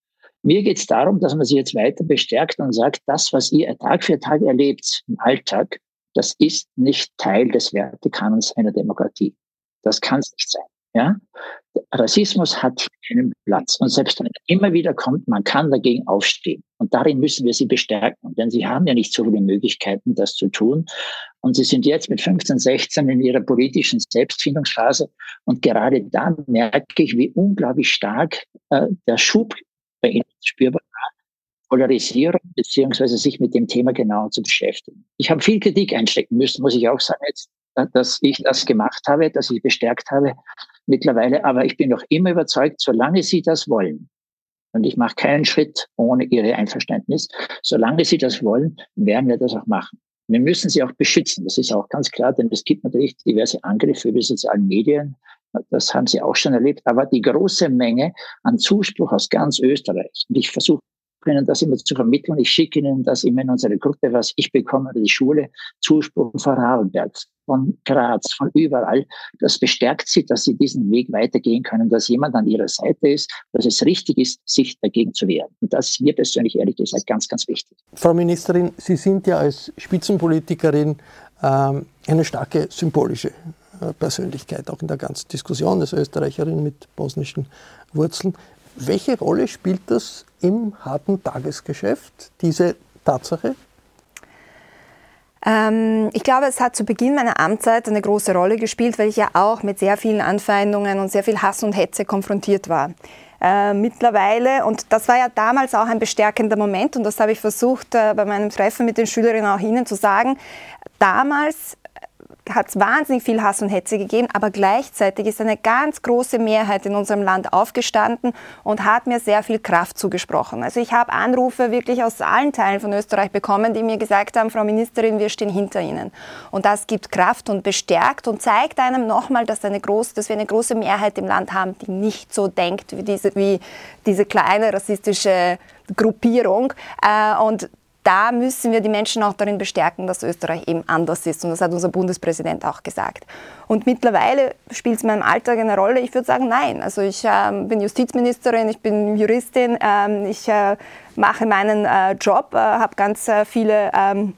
Mir geht es darum, dass man sie jetzt weiter bestärkt und sagt, das, was ihr Tag für Tag erlebt im Alltag, das ist nicht Teil des Wertekanons einer Demokratie. Das kann es nicht sein. Ja? Rassismus hat keinen Platz. Und selbst wenn er immer wieder kommt, man kann dagegen aufstehen. Und darin müssen wir sie bestärken. Denn sie haben ja nicht so viele Möglichkeiten, das zu tun. Und sie sind jetzt mit 15, 16 in ihrer politischen Selbstfindungsphase. Und gerade dann merke ich, wie unglaublich stark äh, der Schub bei ihnen spürbar war. Polarisierung beziehungsweise sich mit dem Thema genauer zu beschäftigen. Ich habe viel Kritik einstecken müssen, muss ich auch sagen, jetzt, dass ich das gemacht habe, dass ich bestärkt habe mittlerweile. Aber ich bin noch immer überzeugt, solange Sie das wollen, und ich mache keinen Schritt ohne Ihre Einverständnis, solange Sie das wollen, werden wir das auch machen. Wir müssen sie auch beschützen. Das ist auch ganz klar, denn es gibt natürlich diverse Angriffe über die sozialen Medien. Das haben Sie auch schon erlebt. Aber die große Menge an Zuspruch aus ganz Österreich. Und ich versuche Ihnen das immer zu vermitteln. Ich schicke Ihnen das immer in unsere Gruppe, was ich bekomme, oder die Schule, Zuspruch von Vorarlberg, von Graz, von überall. Das bestärkt sie, dass sie diesen Weg weitergehen können, dass jemand an ihrer Seite ist, dass es richtig ist, sich dagegen zu wehren. Und das ist mir persönlich ehrlich gesagt ganz, ganz wichtig. Frau Ministerin, Sie sind ja als Spitzenpolitikerin ähm, eine starke symbolische äh, Persönlichkeit, auch in der ganzen Diskussion als Österreicherin mit bosnischen Wurzeln. Welche Rolle spielt das im harten Tagesgeschäft, diese Tatsache? Ähm, ich glaube, es hat zu Beginn meiner Amtszeit eine große Rolle gespielt, weil ich ja auch mit sehr vielen Anfeindungen und sehr viel Hass und Hetze konfrontiert war. Äh, mittlerweile, und das war ja damals auch ein bestärkender Moment, und das habe ich versucht äh, bei meinem Treffen mit den Schülerinnen auch Ihnen zu sagen, damals hat es wahnsinnig viel Hass und Hetze gegeben, aber gleichzeitig ist eine ganz große Mehrheit in unserem Land aufgestanden und hat mir sehr viel Kraft zugesprochen. Also ich habe Anrufe wirklich aus allen Teilen von Österreich bekommen, die mir gesagt haben, Frau Ministerin, wir stehen hinter Ihnen. Und das gibt Kraft und bestärkt und zeigt einem nochmal, dass, eine große, dass wir eine große Mehrheit im Land haben, die nicht so denkt wie diese, wie diese kleine rassistische Gruppierung. Äh, und da müssen wir die Menschen auch darin bestärken, dass Österreich eben anders ist. Und das hat unser Bundespräsident auch gesagt. Und mittlerweile spielt es in meinem Alltag eine Rolle. Ich würde sagen, nein. Also ich äh, bin Justizministerin, ich bin Juristin, äh, ich äh, mache meinen äh, Job, äh, habe ganz äh, viele ähm,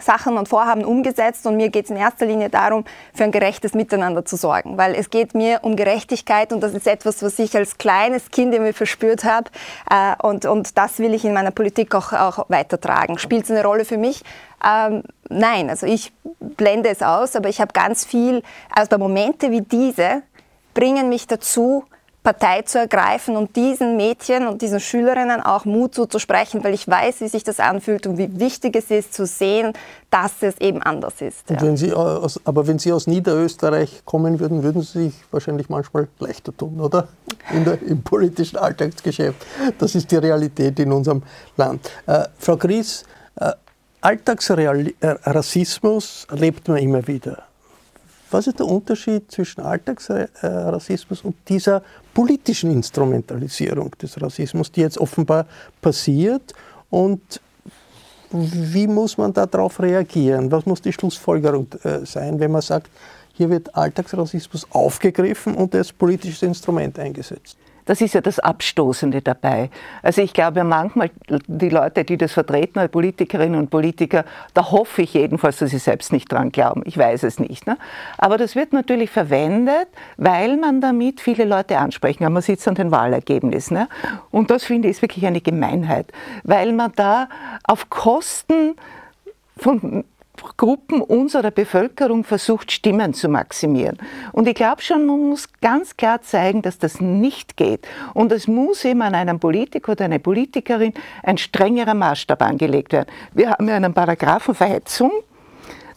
Sachen und Vorhaben umgesetzt und mir geht es in erster Linie darum, für ein gerechtes Miteinander zu sorgen, weil es geht mir um Gerechtigkeit und das ist etwas, was ich als kleines Kind immer verspürt habe äh, und, und das will ich in meiner Politik auch, auch weitertragen. Spielt es eine Rolle für mich? Ähm, nein, also ich blende es aus, aber ich habe ganz viel, also Momente wie diese bringen mich dazu, Partei zu ergreifen und diesen Mädchen und diesen Schülerinnen auch Mut zuzusprechen, weil ich weiß, wie sich das anfühlt und wie wichtig es ist zu sehen, dass es eben anders ist. Ja. Wenn aus, aber wenn Sie aus Niederösterreich kommen würden, würden Sie sich wahrscheinlich manchmal leichter tun, oder? Der, Im politischen Alltagsgeschäft. Das ist die Realität in unserem Land. Äh, Frau Gries, äh, Alltagsrassismus erlebt man immer wieder. Was ist der Unterschied zwischen Alltagsrassismus und dieser politischen Instrumentalisierung des Rassismus, die jetzt offenbar passiert? Und wie muss man darauf reagieren? Was muss die Schlussfolgerung äh, sein, wenn man sagt, hier wird Alltagsrassismus aufgegriffen und als politisches Instrument eingesetzt? Das ist ja das Abstoßende dabei. Also ich glaube manchmal, die Leute, die das vertreten, Politikerinnen und Politiker, da hoffe ich jedenfalls, dass sie selbst nicht dran glauben. Ich weiß es nicht. Ne? Aber das wird natürlich verwendet, weil man damit viele Leute ansprechen kann. Man sieht es an den Wahlergebnissen. Ne? Und das finde ich ist wirklich eine Gemeinheit, weil man da auf Kosten von Gruppen unserer Bevölkerung versucht, Stimmen zu maximieren. Und ich glaube schon, man muss ganz klar zeigen, dass das nicht geht. Und es muss eben an einem Politiker oder einer Politikerin ein strengerer Maßstab angelegt werden. Wir haben ja einen Paragraphen Verhetzung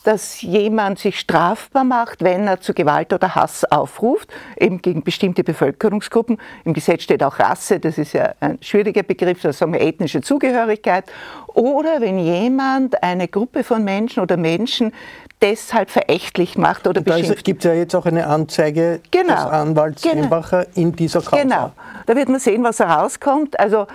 dass jemand sich strafbar macht, wenn er zu Gewalt oder Hass aufruft, eben gegen bestimmte Bevölkerungsgruppen. Im Gesetz steht auch Rasse, das ist ja ein schwieriger Begriff, das sagen wir ethnische Zugehörigkeit. Oder wenn jemand eine Gruppe von Menschen oder Menschen deshalb verächtlich macht oder beschimpft. Da gibt es ja jetzt auch eine Anzeige genau. des Anwalts genau. In dieser Causa. Genau, da wird man sehen, was herauskommt. Also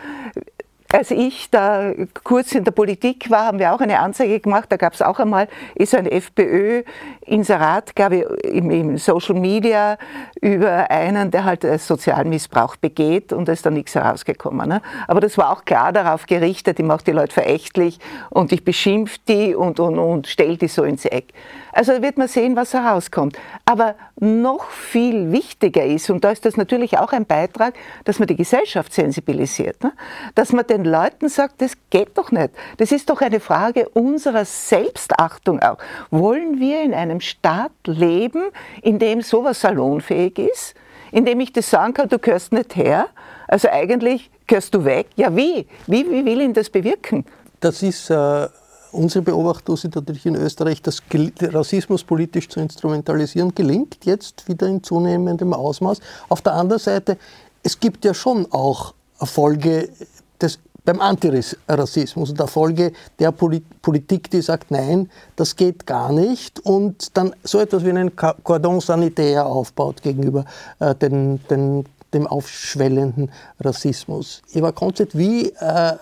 als ich da kurz in der Politik war, haben wir auch eine Anzeige gemacht. Da gab es auch einmal, ist ein FPÖ-Inserat, glaube ich, im, im, Social Media über einen, der halt Sozialmissbrauch begeht und da ist da nichts herausgekommen. Ne? Aber das war auch klar darauf gerichtet, ich mache die Leute verächtlich und ich beschimpfe die und, und, und stelle die so ins Eck. Also wird man sehen, was herauskommt. Aber noch viel wichtiger ist, und da ist das natürlich auch ein Beitrag, dass man die Gesellschaft sensibilisiert. Ne? Dass man den Leuten sagt, das geht doch nicht. Das ist doch eine Frage unserer Selbstachtung auch. Wollen wir in einem Staat leben, in dem sowas salonfähig ist? In dem ich das sagen kann, du gehörst nicht her? Also eigentlich gehörst du weg? Ja, wie? Wie, wie will ihn das bewirken? Das ist äh, unsere Beobachtung ist natürlich in Österreich, dass Rassismus politisch zu instrumentalisieren gelingt, jetzt wieder in zunehmendem Ausmaß. Auf der anderen Seite, es gibt ja schon auch Erfolge des, beim Antirassismus und Erfolge der Politik, die sagt, nein, das geht gar nicht und dann so etwas wie einen Cordon sanitaire aufbaut gegenüber äh, den, den, dem aufschwellenden Rassismus. Eva Konzett, wie äh,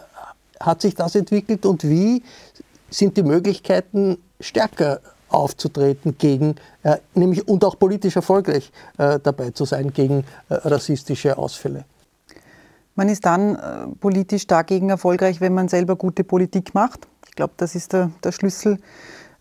hat sich das entwickelt und wie sind die Möglichkeiten stärker aufzutreten gegen, äh, nämlich und auch politisch erfolgreich äh, dabei zu sein gegen äh, rassistische Ausfälle. Man ist dann äh, politisch dagegen erfolgreich, wenn man selber gute Politik macht. Ich glaube, das ist der, der Schlüssel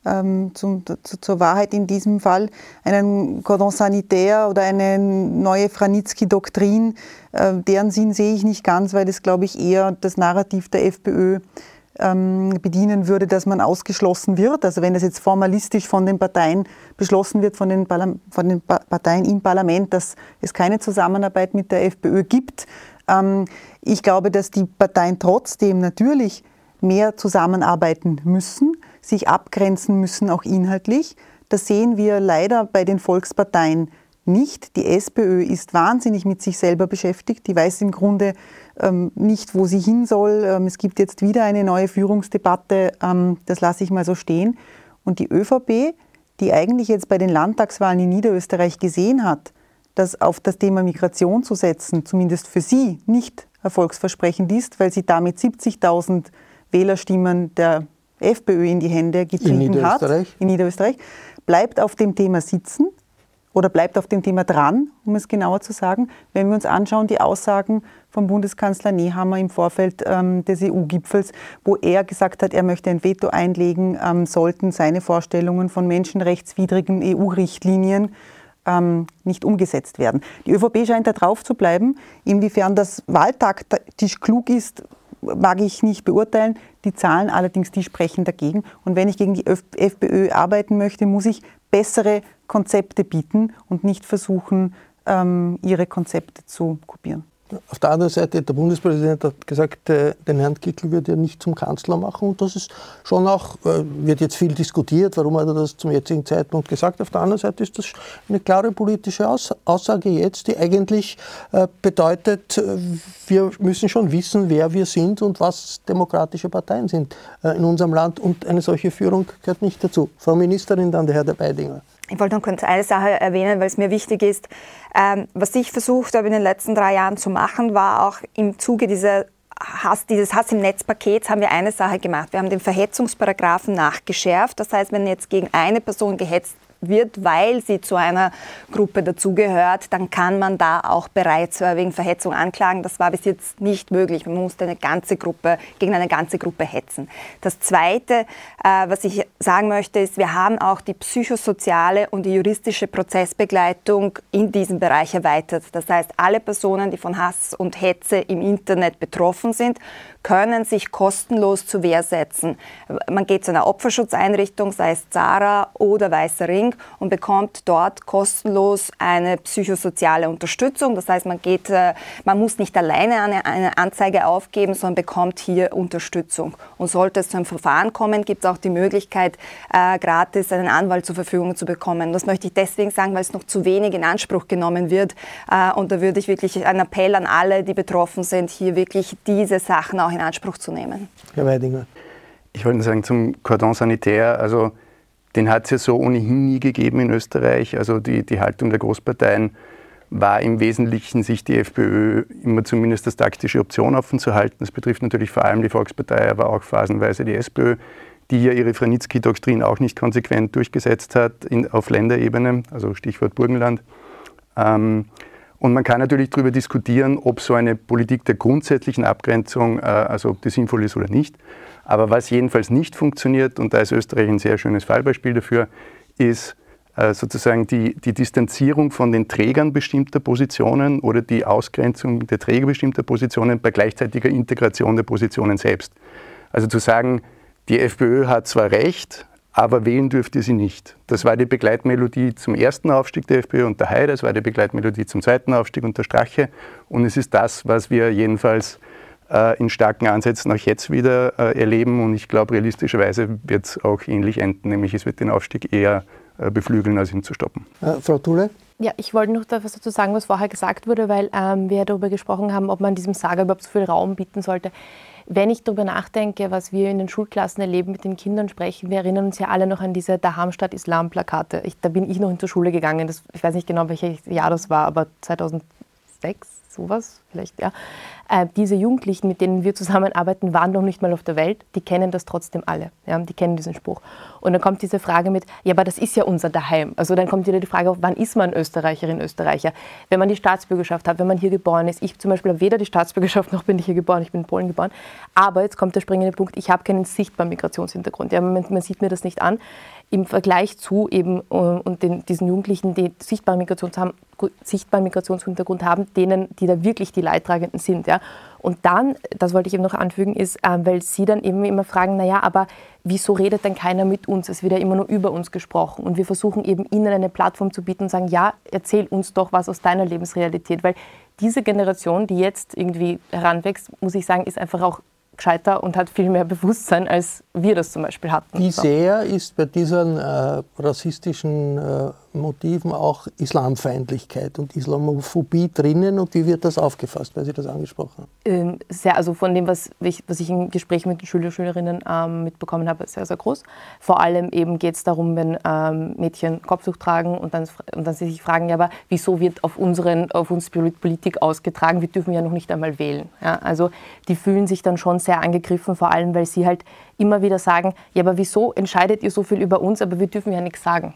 ähm, zum, zu, zur Wahrheit in diesem Fall. Einen Cordon sanitaire oder eine neue Franitzky-Doktrin, äh, deren Sinn sehe ich nicht ganz, weil das, glaube ich, eher das Narrativ der FPÖ ähm, bedienen würde, dass man ausgeschlossen wird. Also wenn das jetzt formalistisch von den Parteien beschlossen wird, von den, von den Parteien im Parlament, dass es keine Zusammenarbeit mit der FPÖ gibt. Ähm, ich glaube, dass die Parteien trotzdem natürlich mehr zusammenarbeiten müssen, sich abgrenzen müssen, auch inhaltlich. Das sehen wir leider bei den Volksparteien nicht. Die SPÖ ist wahnsinnig mit sich selber beschäftigt. Die weiß im Grunde nicht, wo sie hin soll. Ähm, es gibt jetzt wieder eine neue Führungsdebatte. Ähm, das lasse ich mal so stehen. Und die ÖVP, die eigentlich jetzt bei den Landtagswahlen in Niederösterreich gesehen hat, dass auf das Thema Migration zu setzen, zumindest für sie nicht erfolgsversprechend ist, weil sie damit 70.000 Wählerstimmen der FPÖ in die Hände getrieben in hat, in Niederösterreich, bleibt auf dem Thema sitzen oder bleibt auf dem Thema dran, um es genauer zu sagen. Wenn wir uns anschauen, die Aussagen vom Bundeskanzler Nehammer im Vorfeld ähm, des EU-Gipfels, wo er gesagt hat, er möchte ein Veto einlegen, ähm, sollten seine Vorstellungen von menschenrechtswidrigen EU-Richtlinien ähm, nicht umgesetzt werden. Die ÖVP scheint da drauf zu bleiben. Inwiefern das wahltaktisch klug ist, mag ich nicht beurteilen. Die Zahlen allerdings, die sprechen dagegen. Und wenn ich gegen die FPÖ arbeiten möchte, muss ich bessere Konzepte bieten und nicht versuchen, ähm, ihre Konzepte zu kopieren. Auf der anderen Seite, der Bundespräsident hat gesagt, äh, den Herrn Kickl wird er nicht zum Kanzler machen. Und das ist schon auch, äh, wird jetzt viel diskutiert, warum hat er das zum jetzigen Zeitpunkt gesagt. Auf der anderen Seite ist das eine klare politische Aussage jetzt, die eigentlich äh, bedeutet, wir müssen schon wissen, wer wir sind und was demokratische Parteien sind in unserem Land. Und eine solche Führung gehört nicht dazu. Frau Ministerin, dann der Herr der Beidinger. Ich wollte noch kurz eine Sache erwähnen, weil es mir wichtig ist. Ähm, was ich versucht habe in den letzten drei Jahren zu machen, war auch im Zuge dieser Hass, dieses Hass im Netz-Pakets haben wir eine Sache gemacht. Wir haben den Verhetzungsparagraphen nachgeschärft. Das heißt, wenn jetzt gegen eine Person gehetzt wird, weil sie zu einer Gruppe dazugehört, dann kann man da auch bereits wegen Verhetzung anklagen. Das war bis jetzt nicht möglich. Man musste eine ganze Gruppe gegen eine ganze Gruppe hetzen. Das Zweite, äh, was ich sagen möchte, ist, wir haben auch die psychosoziale und die juristische Prozessbegleitung in diesem Bereich erweitert. Das heißt, alle Personen, die von Hass und Hetze im Internet betroffen sind, können sich kostenlos zur Wehr setzen. Man geht zu einer Opferschutzeinrichtung, sei es Zara oder Weißer Ring, und bekommt dort kostenlos eine psychosoziale Unterstützung. Das heißt, man, geht, äh, man muss nicht alleine eine, eine Anzeige aufgeben, sondern bekommt hier Unterstützung. Und sollte es zu einem Verfahren kommen, gibt es auch die Möglichkeit, äh, gratis einen Anwalt zur Verfügung zu bekommen. Das möchte ich deswegen sagen, weil es noch zu wenig in Anspruch genommen wird. Äh, und da würde ich wirklich einen Appell an alle, die betroffen sind, hier wirklich diese Sachen auch auch in Anspruch zu nehmen. Herr Weidinger. Ich wollte sagen zum Cordon Sanitaire, also den hat es ja so ohnehin nie gegeben in Österreich. Also die, die Haltung der Großparteien war im Wesentlichen, sich die FPÖ immer zumindest als taktische Option offen zu halten. Das betrifft natürlich vor allem die Volkspartei, aber auch phasenweise die SPÖ, die ja ihre Franitzky-Doktrin auch nicht konsequent durchgesetzt hat in, auf Länderebene, also Stichwort Burgenland. Ähm, und man kann natürlich darüber diskutieren, ob so eine Politik der grundsätzlichen Abgrenzung, äh, also ob die sinnvoll ist oder nicht. Aber was jedenfalls nicht funktioniert, und da ist Österreich ein sehr schönes Fallbeispiel dafür, ist äh, sozusagen die, die Distanzierung von den Trägern bestimmter Positionen oder die Ausgrenzung der Träger bestimmter Positionen bei gleichzeitiger Integration der Positionen selbst. Also zu sagen, die FPÖ hat zwar recht, aber wählen dürfte sie nicht. Das war die Begleitmelodie zum ersten Aufstieg der FPÖ unter Heide, das war die Begleitmelodie zum zweiten Aufstieg unter Strache und es ist das, was wir jedenfalls in starken Ansätzen auch jetzt wieder äh, erleben und ich glaube, realistischerweise wird es auch ähnlich enden, nämlich es wird den Aufstieg eher äh, beflügeln, als ihn zu stoppen. Äh, Frau Thule? Ja, ich wollte noch etwas dazu sagen, was vorher gesagt wurde, weil ähm, wir darüber gesprochen haben, ob man diesem Saga überhaupt so viel Raum bieten sollte. Wenn ich darüber nachdenke, was wir in den Schulklassen erleben, mit den Kindern sprechen, wir erinnern uns ja alle noch an diese Dahamstadt Islam-Plakate. Da bin ich noch in zur Schule gegangen. Das, ich weiß nicht genau, welches Jahr das war, aber 2006, sowas vielleicht, ja. Äh, diese Jugendlichen, mit denen wir zusammenarbeiten, waren noch nicht mal auf der Welt. Die kennen das trotzdem alle. Ja, die kennen diesen Spruch. Und dann kommt diese Frage mit, ja, aber das ist ja unser Daheim. Also dann kommt wieder die Frage, wann ist man Österreicherin, Österreicher? Wenn man die Staatsbürgerschaft hat, wenn man hier geboren ist. Ich zum Beispiel habe weder die Staatsbürgerschaft noch bin ich hier geboren. Ich bin in Polen geboren. Aber jetzt kommt der springende Punkt, ich habe keinen sichtbaren Migrationshintergrund. Ja, man, man sieht mir das nicht an im Vergleich zu eben äh, und den, diesen Jugendlichen, die sichtbaren, Migrations haben, sichtbaren Migrationshintergrund haben, denen, die da wirklich die Leidtragenden sind. Ja. Und dann, das wollte ich eben noch anfügen, ist, äh, weil Sie dann eben immer fragen, naja, aber wieso redet denn keiner mit uns? Es wird ja immer nur über uns gesprochen. Und wir versuchen eben Ihnen eine Plattform zu bieten und sagen, ja, erzähl uns doch was aus deiner Lebensrealität. Weil diese Generation, die jetzt irgendwie heranwächst, muss ich sagen, ist einfach auch gescheiter und hat viel mehr Bewusstsein, als wir das zum Beispiel hatten. Wie sehr ist bei diesen äh, rassistischen äh, Motiven auch Islamfeindlichkeit und Islamophobie drinnen und wie wird das aufgefasst, weil Sie das angesprochen haben? Ähm, sehr, also von dem, was ich, was ich im Gespräch mit den Schüler und Schülerinnen ähm, mitbekommen habe, sehr, sehr groß. Vor allem eben geht es darum, wenn ähm, Mädchen Kopftuch tragen und dann, und dann sich fragen, ja, aber wieso wird auf, unseren, auf uns Politik ausgetragen? Wir dürfen ja noch nicht einmal wählen. Ja, also die fühlen sich dann schon sehr angegriffen, vor allem, weil sie halt immer wieder sagen, ja, aber wieso entscheidet ihr so viel über uns, aber wir dürfen ja nichts sagen.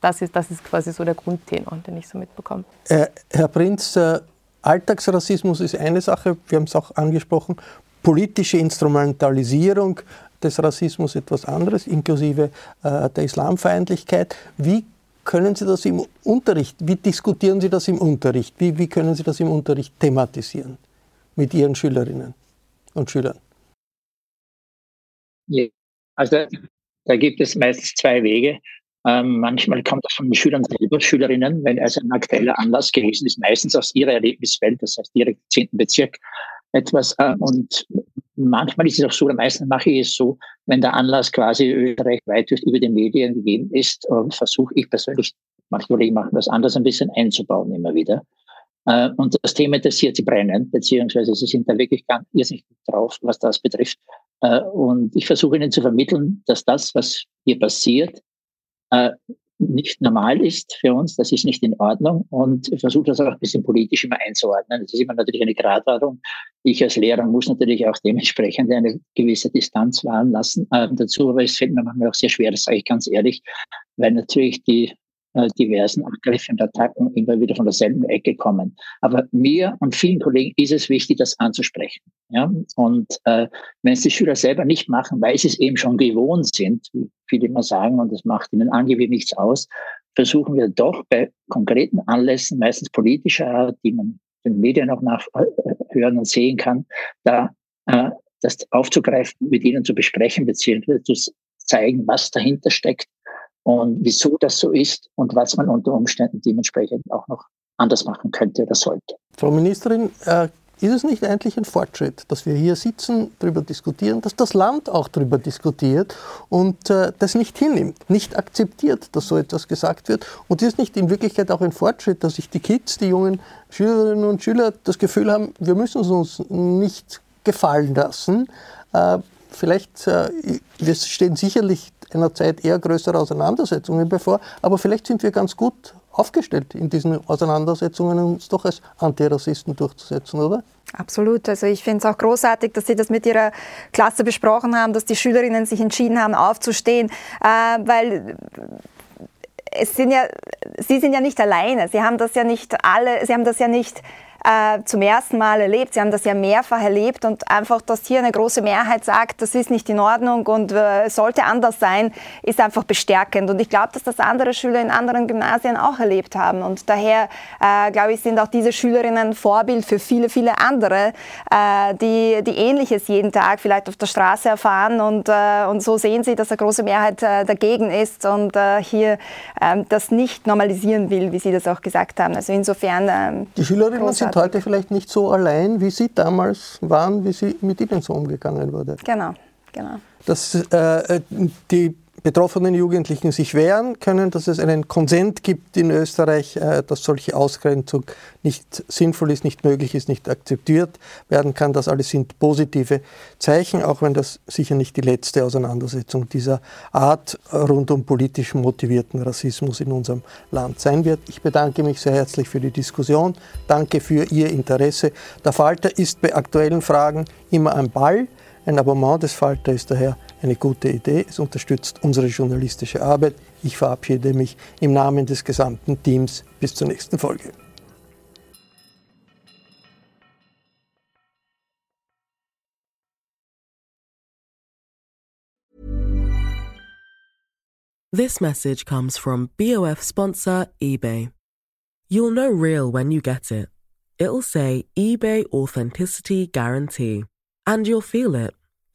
Das ist, das ist quasi so der Grundtenor, den ich so mitbekomme. Äh, Herr Prinz, äh, Alltagsrassismus ist eine Sache, wir haben es auch angesprochen, politische Instrumentalisierung des Rassismus etwas anderes, inklusive äh, der Islamfeindlichkeit. Wie können Sie das im Unterricht, wie diskutieren Sie das im Unterricht? Wie, wie können Sie das im Unterricht thematisieren mit Ihren Schülerinnen und Schülern? Ja, also da gibt es meistens zwei Wege. Ähm, manchmal kommt das von den Schülern selber, Schülerinnen, wenn es ein aktueller Anlass gewesen ist, meistens aus ihrer Erlebniswelt, das heißt direkt 10. Bezirk etwas. Äh, und manchmal ist es auch so, oder meistens mache ich es so, wenn der Anlass quasi österreichweit über die Medien gegeben ist, äh, versuche ich persönlich, manche Kollegen machen das anders, ein bisschen einzubauen immer wieder. Äh, und das Thema interessiert sie brennend, beziehungsweise sie sind da wirklich ganz irrsinnig drauf, was das betrifft. Äh, und ich versuche ihnen zu vermitteln, dass das, was hier passiert, äh, nicht normal ist für uns, das ist nicht in Ordnung und versuche das auch ein bisschen politisch immer einzuordnen. Das ist immer natürlich eine Gratwanderung. Ich als Lehrer muss natürlich auch dementsprechend eine gewisse Distanz wahren lassen äh, dazu, aber es fällt mir manchmal auch sehr schwer, das sage ich ganz ehrlich, weil natürlich die äh, diversen Angriffe und Attacken immer wieder von derselben Ecke kommen. Aber mir und vielen Kollegen ist es wichtig, das anzusprechen. Ja? Und äh, wenn es die Schüler selber nicht machen, weil sie es eben schon gewohnt sind, wie viele immer sagen, und das macht ihnen angeblich nichts aus, versuchen wir doch bei konkreten Anlässen, meistens politischer Art, die man den Medien auch nachhören und sehen kann, da äh, das aufzugreifen, mit ihnen zu besprechen, beziehungsweise zu zeigen, was dahinter steckt und wieso das so ist und was man unter Umständen dementsprechend auch noch anders machen könnte oder sollte. Frau Ministerin, äh, ist es nicht eigentlich ein Fortschritt, dass wir hier sitzen, darüber diskutieren, dass das Land auch darüber diskutiert und äh, das nicht hinnimmt, nicht akzeptiert, dass so etwas gesagt wird? Und ist es nicht in Wirklichkeit auch ein Fortschritt, dass sich die Kids, die jungen Schülerinnen und Schüler das Gefühl haben, wir müssen es uns nicht gefallen lassen? Äh, vielleicht, äh, wir stehen sicherlich einer Zeit eher größere Auseinandersetzungen bevor, aber vielleicht sind wir ganz gut aufgestellt in diesen Auseinandersetzungen, uns doch als Antirassisten durchzusetzen, oder? Absolut. Also ich finde es auch großartig, dass Sie das mit Ihrer Klasse besprochen haben, dass die Schülerinnen sich entschieden haben, aufzustehen, äh, weil es sind ja, Sie sind ja nicht alleine. Sie haben das ja nicht alle, Sie haben das ja nicht äh, zum ersten Mal erlebt. Sie haben das ja mehrfach erlebt und einfach, dass hier eine große Mehrheit sagt, das ist nicht in Ordnung und äh, sollte anders sein, ist einfach bestärkend. Und ich glaube, dass das andere Schüler in anderen Gymnasien auch erlebt haben. Und daher, äh, glaube ich, sind auch diese Schülerinnen Vorbild für viele, viele andere, äh, die, die Ähnliches jeden Tag vielleicht auf der Straße erfahren. Und, äh, und so sehen sie, dass eine große Mehrheit äh, dagegen ist und hier ähm, das nicht normalisieren will, wie Sie das auch gesagt haben. Also insofern. Ähm, die Schülerinnen sind heute vielleicht nicht so allein, wie Sie damals waren, wie Sie mit Ihnen so umgegangen wurde. Genau, genau. Dass äh, die betroffenen Jugendlichen sich wehren können, dass es einen Konsent gibt in Österreich, äh, dass solche Ausgrenzung nicht sinnvoll ist, nicht möglich ist, nicht akzeptiert werden kann. Das alles sind positive Zeichen, auch wenn das sicher nicht die letzte Auseinandersetzung dieser Art rund um politisch motivierten Rassismus in unserem Land sein wird. Ich bedanke mich sehr herzlich für die Diskussion. Danke für Ihr Interesse. Der Falter ist bei aktuellen Fragen immer ein Ball. Ein Abonnement des Falter ist daher eine gute Idee. Es unterstützt unsere journalistische Arbeit. Ich verabschiede mich im Namen des gesamten Teams. Bis zur nächsten Folge. This message comes from BOF sponsor eBay. You'll know real when you get it. It'll say eBay Authenticity Guarantee. And you'll feel it.